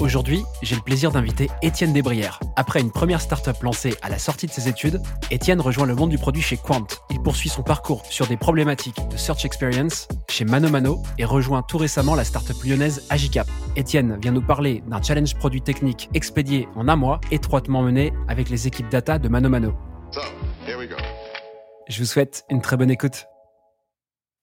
Aujourd'hui, j'ai le plaisir d'inviter Étienne Desbrières. Après une première startup lancée à la sortie de ses études, Étienne rejoint le monde du produit chez Quant. Il poursuit son parcours sur des problématiques de search experience chez Mano Mano et rejoint tout récemment la startup lyonnaise Agicap. Étienne vient nous parler d'un challenge produit technique expédié en un mois, étroitement mené avec les équipes data de Mano Mano. So, here we go. Je vous souhaite une très bonne écoute.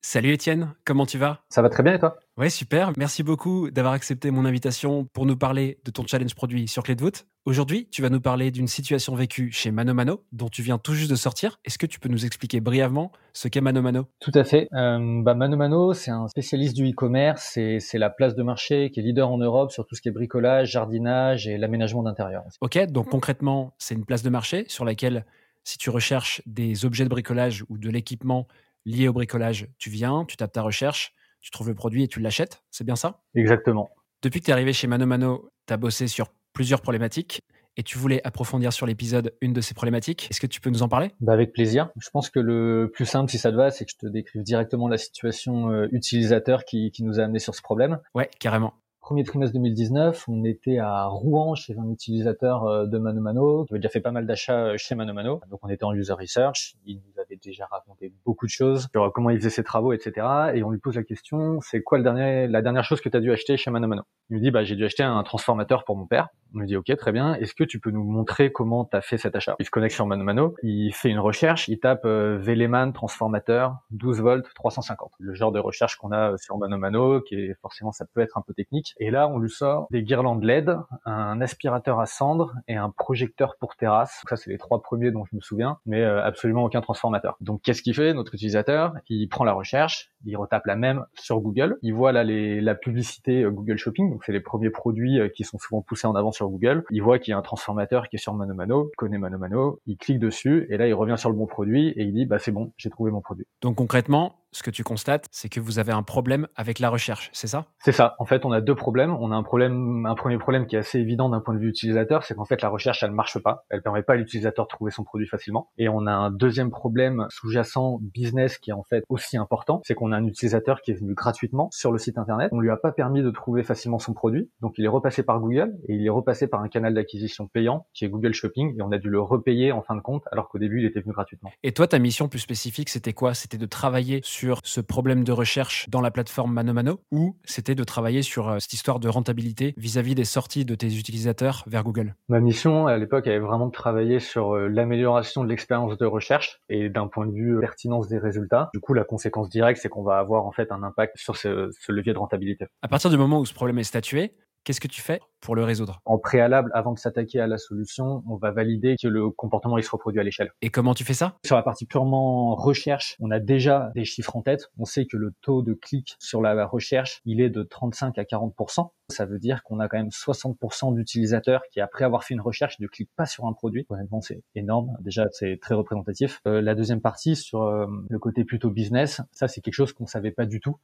Salut Étienne, comment tu vas? Ça va très bien et toi? Ouais, super. Merci beaucoup d'avoir accepté mon invitation pour nous parler de ton challenge produit sur Clé de voûte. Aujourd'hui, tu vas nous parler d'une situation vécue chez Mano Mano, dont tu viens tout juste de sortir. Est-ce que tu peux nous expliquer brièvement ce qu'est Mano Mano? Tout à fait. Euh, bah, Mano Mano, c'est un spécialiste du e-commerce. C'est, c'est la place de marché qui est leader en Europe sur tout ce qui est bricolage, jardinage et l'aménagement d'intérieur. Ok, donc concrètement, c'est une place de marché sur laquelle, si tu recherches des objets de bricolage ou de l'équipement lié au bricolage, tu viens, tu tapes ta recherche, tu trouves le produit et tu l'achètes. C'est bien ça? Exactement. Depuis que tu es arrivé chez Mano Mano, tu as bossé sur plusieurs problématiques et tu voulais approfondir sur l'épisode une de ces problématiques. Est-ce que tu peux nous en parler? Bah, avec plaisir. Je pense que le plus simple, si ça te va, c'est que je te décrive directement la situation euh, utilisateur qui, qui nous a amené sur ce problème. Ouais, carrément. Premier trimestre 2019, on était à Rouen chez un utilisateur euh, de Mano Mano qui avait déjà fait pas mal d'achats euh, chez Mano Mano. Donc on était en user research. Il déjà raconté beaucoup de choses sur comment il faisait ses travaux, etc. Et on lui pose la question, c'est quoi la dernière chose que tu as dû acheter chez Mano Mano Il nous dit, bah j'ai dû acheter un transformateur pour mon père. On lui dit, ok, très bien. Est-ce que tu peux nous montrer comment tu as fait cet achat? Il se connecte sur Mano Mano, il fait une recherche, il tape euh, Veleman transformateur 12 volts 350. Le genre de recherche qu'on a sur Mano Mano, qui est forcément ça peut être un peu technique. Et là, on lui sort des guirlandes LED, un aspirateur à cendre et un projecteur pour terrasse. Ça, c'est les trois premiers dont je me souviens, mais euh, absolument aucun transformateur. Donc, qu'est-ce qu'il fait, notre utilisateur? Il prend la recherche, il retape la même sur Google. Il voit là les, la publicité euh, Google Shopping, donc c'est les premiers produits euh, qui sont souvent poussés en avant sur Google. Il voit qu'il y a un transformateur qui est sur Mano Mano, il connaît Mano Mano, il clique dessus et là, il revient sur le bon produit et il dit, bah c'est bon, j'ai trouvé mon produit. Donc concrètement, ce que tu constates, c'est que vous avez un problème avec la recherche, c'est ça? C'est ça. En fait, on a deux problèmes. On a un problème, un premier problème qui est assez évident d'un point de vue utilisateur, c'est qu'en fait la recherche elle marche pas, elle permet pas à l'utilisateur de trouver son produit facilement. Et on a un deuxième problème sous-jacent business qui est en fait aussi important, c'est qu'on a un utilisateur qui est venu gratuitement sur le site internet. On lui a pas permis de trouver facilement son produit, donc il est repassé par Google et il est repassé par un canal d'acquisition payant qui est Google Shopping et on a dû le repayer en fin de compte alors qu'au début il était venu gratuitement. Et toi, ta mission plus spécifique, c'était quoi? C'était de travailler sur ce problème de recherche dans la plateforme Mano Mano ou c'était de travailler sur euh, cette histoire de rentabilité vis-à-vis des sorties de tes utilisateurs vers Google? Ma mission à l'époque est vraiment de travailler sur euh, l'amélioration de l'expérience de recherche et d'un point de vue euh, pertinence des résultats. Du coup, la conséquence directe, c'est qu'on va avoir en fait un impact sur ce, ce levier de rentabilité. À partir du moment où ce problème est statué, qu'est-ce que tu fais pour le résoudre? En préalable, avant de s'attaquer à la solution, on va valider que le comportement il se reproduit à l'échelle. Et comment tu fais ça? Sur la partie purement recherche, on a déjà des chiffres en tête. On sait que le taux de clic sur la recherche, il est de 35 à 40% Ça veut dire qu'on a quand même 60% d'utilisateurs qui, après avoir fait une recherche, ne cliquent pas sur un produit. Honnêtement, c'est énorme. Déjà, c'est très représentatif. Euh, la deuxième partie, sur euh, le côté plutôt business, ça, c'est quelque chose qu'on savait pas du tout.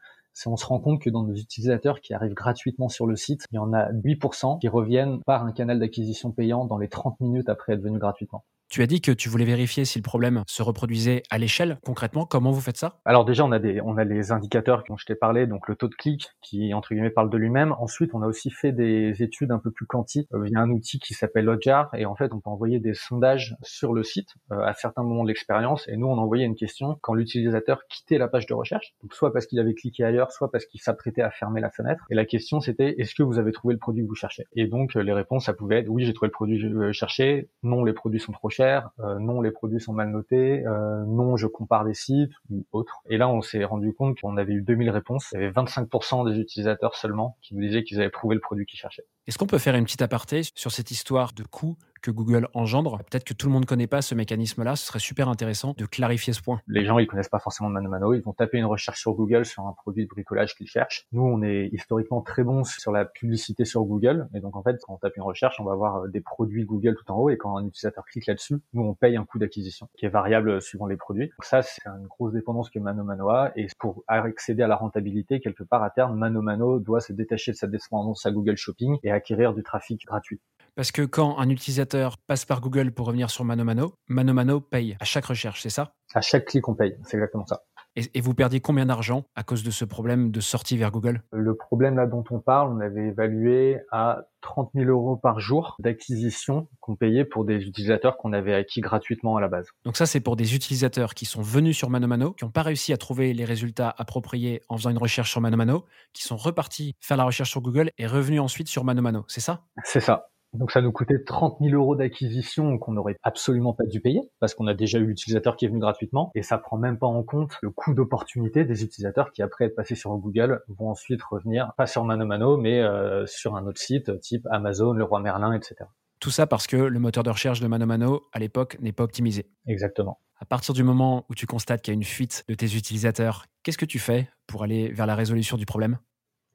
On se rend compte que dans nos utilisateurs qui arrivent gratuitement sur le site, il y en a 8% qui reviennent par un canal d'acquisition payant dans les 30 minutes après être venus gratuitement. Tu as dit que tu voulais vérifier si le problème se reproduisait à l'échelle. Concrètement, comment vous faites ça? Alors déjà, on a des, on a les indicateurs dont je t'ai parlé, donc le taux de clic qui entre guillemets parle de lui-même. Ensuite, on a aussi fait des études un peu plus quanti. Euh, il y a un outil qui s'appelle Hotjar et en fait, on peut envoyer des sondages sur le site euh, à certains moments de l'expérience. Et nous, on envoyait une question quand l'utilisateur quittait la page de recherche, donc soit parce qu'il avait cliqué ailleurs, soit parce qu'il s'apprêtait à fermer la fenêtre. Et la question, c'était est-ce que vous avez trouvé le produit que vous cherchez? Et donc, euh, les réponses, ça pouvait être oui, j'ai trouvé le produit que je cherchais. Non, les produits sont trop chers. Euh, non, les produits sont mal notés. Euh, non, je compare des sites ou autres. Et là, on s'est rendu compte qu'on avait eu 2000 réponses. Il y avait 25% des utilisateurs seulement qui nous disaient qu'ils avaient trouvé le produit qu'ils cherchaient. Est-ce qu'on peut faire une petite aparté sur cette histoire de coût que Google engendre? Peut-être que tout le monde ne connaît pas ce mécanisme-là. Ce serait super intéressant de clarifier ce point. Les gens, ils connaissent pas forcément Mano Mano. Ils vont taper une recherche sur Google sur un produit de bricolage qu'ils cherchent. Nous, on est historiquement très bons sur la publicité sur Google. Et donc, en fait, quand on tape une recherche, on va avoir des produits Google tout en haut. Et quand un utilisateur clique là-dessus, nous, on paye un coût d'acquisition qui est variable suivant les produits. Donc ça, c'est une grosse dépendance que Mano Mano a. Et pour accéder à la rentabilité, quelque part à terme, Mano Mano doit se détacher de sa dépendance à Google Shopping acquérir du trafic gratuit. Parce que quand un utilisateur passe par Google pour revenir sur ManoMano, ManoMano paye à chaque recherche, c'est ça? À chaque clic, on paye, c'est exactement ça. Et, vous perdiez combien d'argent à cause de ce problème de sortie vers Google? Le problème là dont on parle, on avait évalué à 30 000 euros par jour d'acquisition qu'on payait pour des utilisateurs qu'on avait acquis gratuitement à la base. Donc ça, c'est pour des utilisateurs qui sont venus sur ManoMano, qui n'ont pas réussi à trouver les résultats appropriés en faisant une recherche sur ManoMano, qui sont repartis faire la recherche sur Google et revenus ensuite sur ManoMano, c'est ça? C'est ça. Donc ça nous coûtait 30 000 euros d'acquisition qu'on n'aurait absolument pas dû payer parce qu'on a déjà eu l'utilisateur qui est venu gratuitement et ça prend même pas en compte le coût d'opportunité des utilisateurs qui après être passés sur Google vont ensuite revenir pas sur Mano Mano mais euh, sur un autre site type Amazon, Le Roi Merlin, etc. Tout ça parce que le moteur de recherche de Mano Mano à l'époque n'est pas optimisé. Exactement. À partir du moment où tu constates qu'il y a une fuite de tes utilisateurs, qu'est-ce que tu fais pour aller vers la résolution du problème?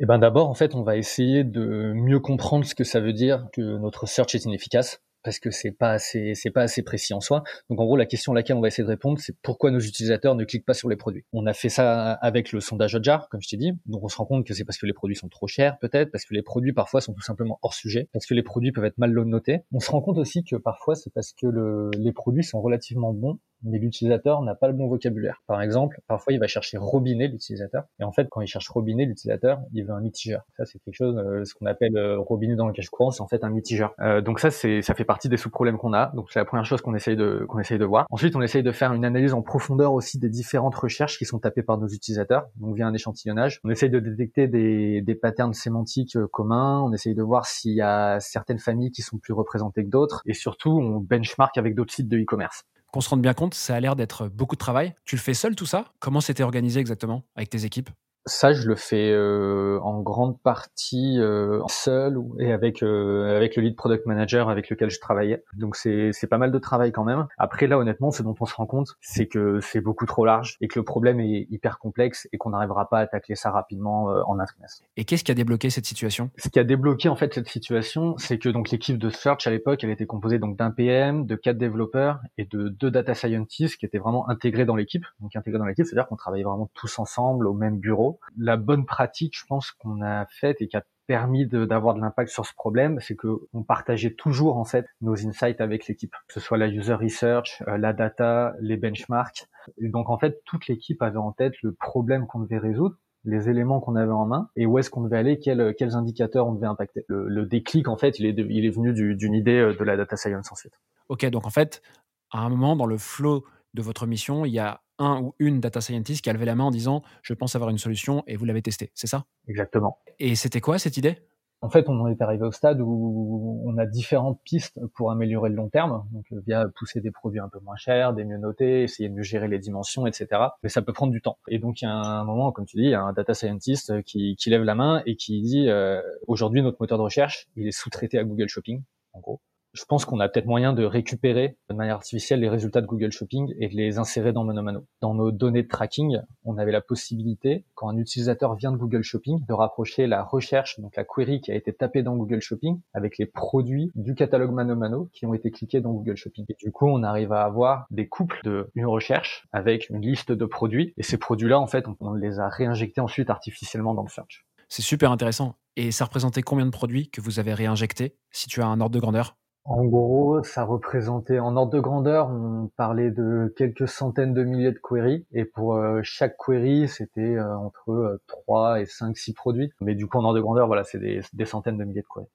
Eh ben d'abord, en fait, on va essayer de mieux comprendre ce que ça veut dire que notre search est inefficace parce que c'est pas assez c'est pas assez précis en soi. Donc en gros la question à laquelle on va essayer de répondre c'est pourquoi nos utilisateurs ne cliquent pas sur les produits? On a fait ça avec le sondage Hotjar comme je t'ai dit. Donc on se rend compte que c'est parce que les produits sont trop chers peut-être, parce que les produits parfois sont tout simplement hors sujet, parce que les produits peuvent être mal notés. On se rend compte aussi que parfois c'est parce que le, les produits sont relativement bons mais l'utilisateur n'a pas le bon vocabulaire. Par exemple, parfois il va chercher robinet l'utilisateur, et en fait quand il cherche robinet l'utilisateur, il veut un mitigeur. Ça c'est quelque chose, euh, ce qu'on appelle euh, robinet dans le cache courant, c'est en fait un mitigeur. Euh, donc ça c'est ça fait partie des sous-problèmes qu'on a. Donc c'est la première chose qu'on essaye de qu'on essaye de voir. Ensuite, on essaye de faire une analyse en profondeur aussi des différentes recherches qui sont tapées par nos utilisateurs. Donc via un échantillonnage, on essaye de détecter des des patterns sémantiques euh, communs. On essaye de voir s'il y a certaines familles qui sont plus représentées que d'autres, et surtout on benchmark avec d'autres sites de e-commerce. Qu'on se rende bien compte, ça a l'air d'être beaucoup de travail. Tu le fais seul tout ça? Comment c'était organisé exactement avec tes équipes? Ça, je le fais euh, en grande partie euh, seul et avec euh, avec le lead product manager avec lequel je travaillais. Donc c'est c'est pas mal de travail quand même. Après là, honnêtement, ce dont on se rend compte, c'est que c'est beaucoup trop large et que le problème est hyper complexe et qu'on n'arrivera pas à tacler ça rapidement euh, en un trimestre. Et qu'est-ce qui a débloqué cette situation? Ce qui a débloqué en fait cette situation, c'est que donc l'équipe de search à l'époque, elle était composée donc d'un PM, de quatre développeurs et de deux data scientists qui étaient vraiment intégrés dans l'équipe. Donc intégrés dans l'équipe, c'est-à-dire qu'on travaillait vraiment tous ensemble au même bureau la bonne pratique, je pense, qu'on a faite et qui a permis d'avoir de, l'impact sur ce problème, c'est que on partageait toujours en fait nos insights avec l'équipe, que ce soit la user research, euh, la data, les benchmarks. Donc en fait, toute l'équipe avait en tête le problème qu'on devait résoudre les éléments qu'on avait en main et où est-ce qu'on devait aller, quels, indicateurs on devait impacter. Le, déclic, en fait, il est, il est venu d'une idée euh, de la data science ensuite. Ok, donc en fait, à un moment dans le flow de votre mission, il y a un ou une data scientist qui a levé la main en disant je pense avoir une solution et vous l'avez testé, c'est ça? Exactement. Et c'était quoi cette idée? En fait, on est arrivé au stade où on a différentes pistes pour améliorer le long terme, donc euh, via pousser des produits un peu moins chers, des mieux notés, essayer de mieux gérer les dimensions, etc. Mais ça peut prendre du temps. Et donc, il y a un moment, comme tu dis, il y a un data scientist qui, qui lève la main et qui dit euh, aujourd'hui, notre moteur de recherche, il est sous-traité à Google Shopping, en gros je pense qu'on a peut-être moyen de récupérer de manière artificielle les résultats de Google Shopping et de les insérer dans ManoMano. Dans nos données de tracking, on avait la possibilité, quand un utilisateur vient de Google Shopping, de rapprocher la recherche, donc la query qui a été tapée dans Google Shopping, avec les produits du catalogue ManoMano qui ont été cliqués dans Google Shopping. Et du coup, on arrive à avoir des couples de recherche avec une liste de produits. Et ces produits-là, en fait, on les a réinjectés ensuite artificiellement dans le search. C'est super intéressant. Et ça représentait combien de produits que vous avez réinjectés, si tu as un ordre de grandeur? En gros, ça représentait, en ordre de grandeur, on parlait de quelques centaines de milliers de queries, et pour euh, chaque query, c'était euh, entre 3 euh, et 5, 6 produits. Mais du coup, en ordre de grandeur, voilà, c'est des, des, centaines de milliers de queries.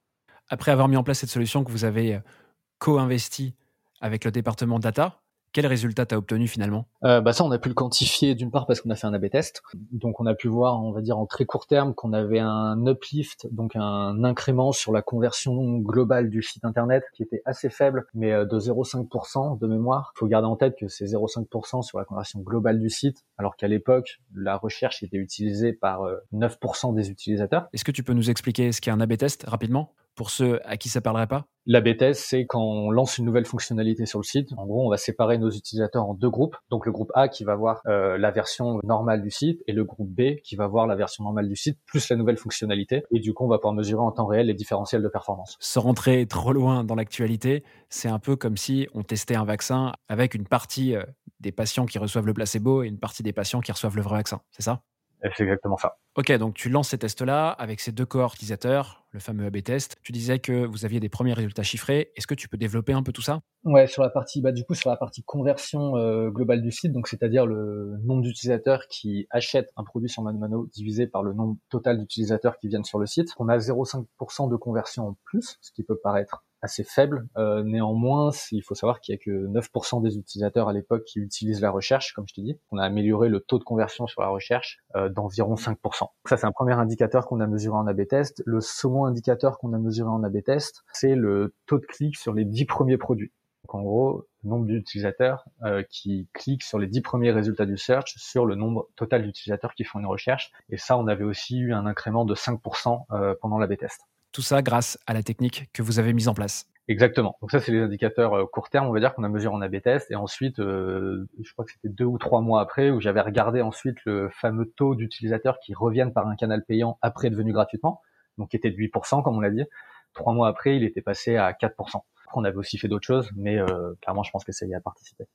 Après avoir mis en place cette solution que vous avez co-investi avec le département data, quel résultat t'as obtenu finalement? Euh, bah ça, on a pu le quantifier d'une part parce qu'on a fait un A/B test, donc on a pu voir, on va dire en très court terme, qu'on avait un uplift, donc un incrément sur la conversion globale du site internet qui était assez faible, mais euh, de 0,5% de mémoire. Il faut garder en tête que c'est 0,5% sur la conversion globale du site, alors qu'à l'époque, la recherche était utilisée par 9% euh, des utilisateurs. Est-ce que tu peux nous expliquer ce qu'est un A/B test rapidement? Pour ceux à qui ça parlerait pas? L'AB test, c'est quand on lance une nouvelle fonctionnalité sur le site. En gros, on va séparer nos utilisateurs en deux groupes. Donc le groupe A qui va voir euh, la version normale du site et le groupe B qui va voir la version normale du site plus la nouvelle fonctionnalité. Et du coup, on va pouvoir mesurer en temps réel les différentiels de performance. Sans rentrer trop loin dans l'actualité, c'est un peu comme si on testait un vaccin avec une partie euh, des patients qui reçoivent le placebo et une partie des patients qui reçoivent le vrai vaccin. C'est ça? C'est exactement ça. Ok, donc tu lances ces tests-là avec ces deux cohorts utilisateurs, le fameux A-B test. Tu disais que vous aviez des premiers résultats chiffrés. Est-ce que tu peux développer un peu tout ça? Ouais, sur la partie, bah, du coup, sur la partie conversion euh, globale du site, donc c'est-à-dire le nombre d'utilisateurs qui achètent un produit sur ManoMano divisé par le nombre total d'utilisateurs qui viennent sur le site. On a 0,5% de conversion en plus, ce qui peut paraître assez faible. Euh, néanmoins, il faut savoir qu'il y a que 9% des utilisateurs à l'époque qui utilisent la recherche, comme je t'ai dit. On a amélioré le taux de conversion sur la recherche euh, d'environ 5%. Ça, c'est un premier indicateur qu'on a mesuré en A/B test. Le second indicateur qu'on a mesuré en A/B test, c'est le taux de clic sur les 10 premiers produits. Donc en gros, le nombre d'utilisateurs euh, qui cliquent sur les 10 premiers résultats du search sur le nombre total d'utilisateurs qui font une recherche. Et ça, on avait aussi eu un incrément de 5% euh, pendant l'A/B test. Tout ça grâce à la technique que vous avez mise en place. Exactement. Donc ça, c'est les indicateurs euh, court terme, on va dire, qu'on a mesuré en A/B test. Et ensuite, euh, je crois que c'était deux ou trois mois après, où j'avais regardé ensuite le fameux taux d'utilisateurs qui reviennent par un canal payant après être venus gratuitement, donc qui était de 8%, comme on l'a dit. Trois mois après, il était passé à 4%. On avait aussi fait d'autres choses, mais euh, clairement, je pense que ça y a participé.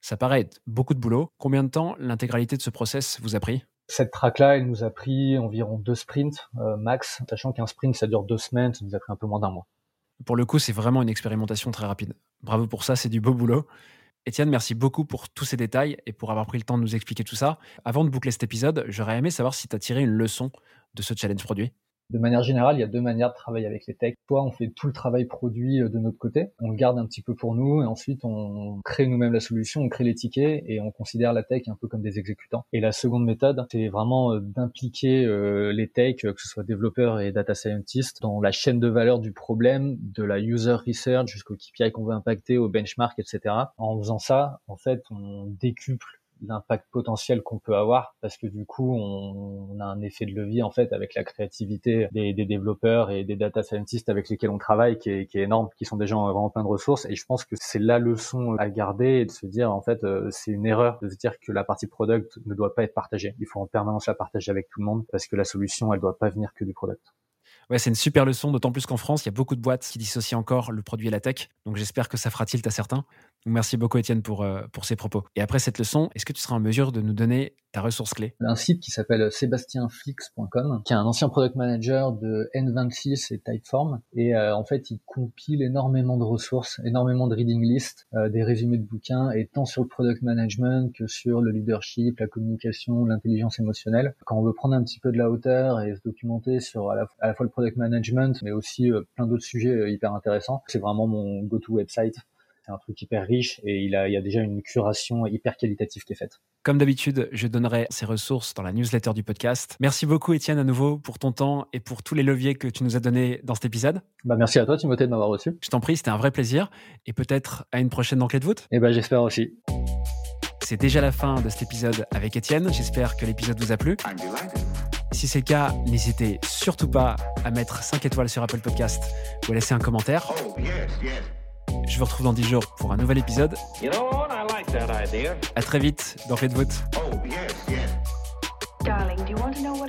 Ça paraît être beaucoup de boulot. Combien de temps l'intégralité de ce process vous a pris? Cette track-là, elle nous a pris environ deux sprints euh, max, sachant qu'un sprint, ça dure deux semaines, ça nous a pris un peu moins d'un mois. Pour le coup, c'est vraiment une expérimentation très rapide. Bravo pour ça, c'est du beau boulot. Étienne, merci beaucoup pour tous ces détails et pour avoir pris le temps de nous expliquer tout ça. Avant de boucler cet épisode, j'aurais aimé savoir si tu as tiré une leçon de ce challenge produit. De manière générale, il y a deux manières de travailler avec les techs. Soit on fait tout le travail produit euh, de notre côté, on le garde un petit peu pour nous, et ensuite on crée nous-mêmes la solution, on crée les tickets, et on considère la tech un peu comme des exécutants. Et la seconde méthode, c'est vraiment euh, d'impliquer euh, les techs, que ce soit développeurs et data scientists, dans la chaîne de valeur du problème, de la user research jusqu'au KPI qu'on veut impacter, au benchmark, etc. En faisant ça, en fait, on décuple l'impact potentiel qu'on peut avoir parce que du coup on, a un effet de levier en fait avec la créativité des, développeurs et des data scientists avec lesquels on travaille qui est, énorme qui sont des gens vraiment plein de ressources. Et je pense que c'est la leçon à garder et de se dire en fait euh, c'est une erreur de se dire que la partie product ne doit pas être partagée. Il faut en permanence la partager avec tout le monde parce que la solution elle doit pas venir que du product Ouais, c'est une super leçon, d'autant plus qu'en France, il y a beaucoup de boîtes qui dissocient encore le produit et la tech. Donc j'espère que ça fera tilt à certains. merci beaucoup, Étienne, euh, pour ces propos. Et après cette leçon, est-ce que tu seras en mesure de nous donner ta ressource clé Un site qui s'appelle sébastienflix.com, qui est un ancien product manager de N26 et Typeform. Et euh, en fait, il compile énormément de ressources, énormément de reading lists, euh, des résumés de bouquins, et tant sur le product management que sur le leadership, la communication, l'intelligence émotionnelle. Quand on veut prendre un petit peu de la hauteur et se documenter sur à la, fois le product management, mais aussi euh, plein d'autres sujets euh, hyper intéressants. C'est vraiment mon go-to website. C'est un truc hyper riche et il, a, il y a déjà une curation hyper qualitative qui est faite. Comme d'habitude, je donnerai ces ressources dans la newsletter du podcast. Merci beaucoup Étienne à nouveau pour ton temps et pour tous les leviers que tu nous as donnés dans cet épisode. Bah merci à toi Timothée de m'avoir reçu. Je t'en prie, c'était un vrai plaisir et peut-être à une prochaine enquête de voûte. Et eh ben j'espère aussi. C'est déjà la fin de cet épisode avec Étienne. J'espère que l'épisode vous a plu. Si c'est le cas, n'hésitez surtout pas à mettre 5 étoiles sur Apple Podcast ou à laisser un commentaire. Je vous retrouve dans 10 jours pour un nouvel épisode. A À très vite dans Faites Vote. Darling, do you want to know what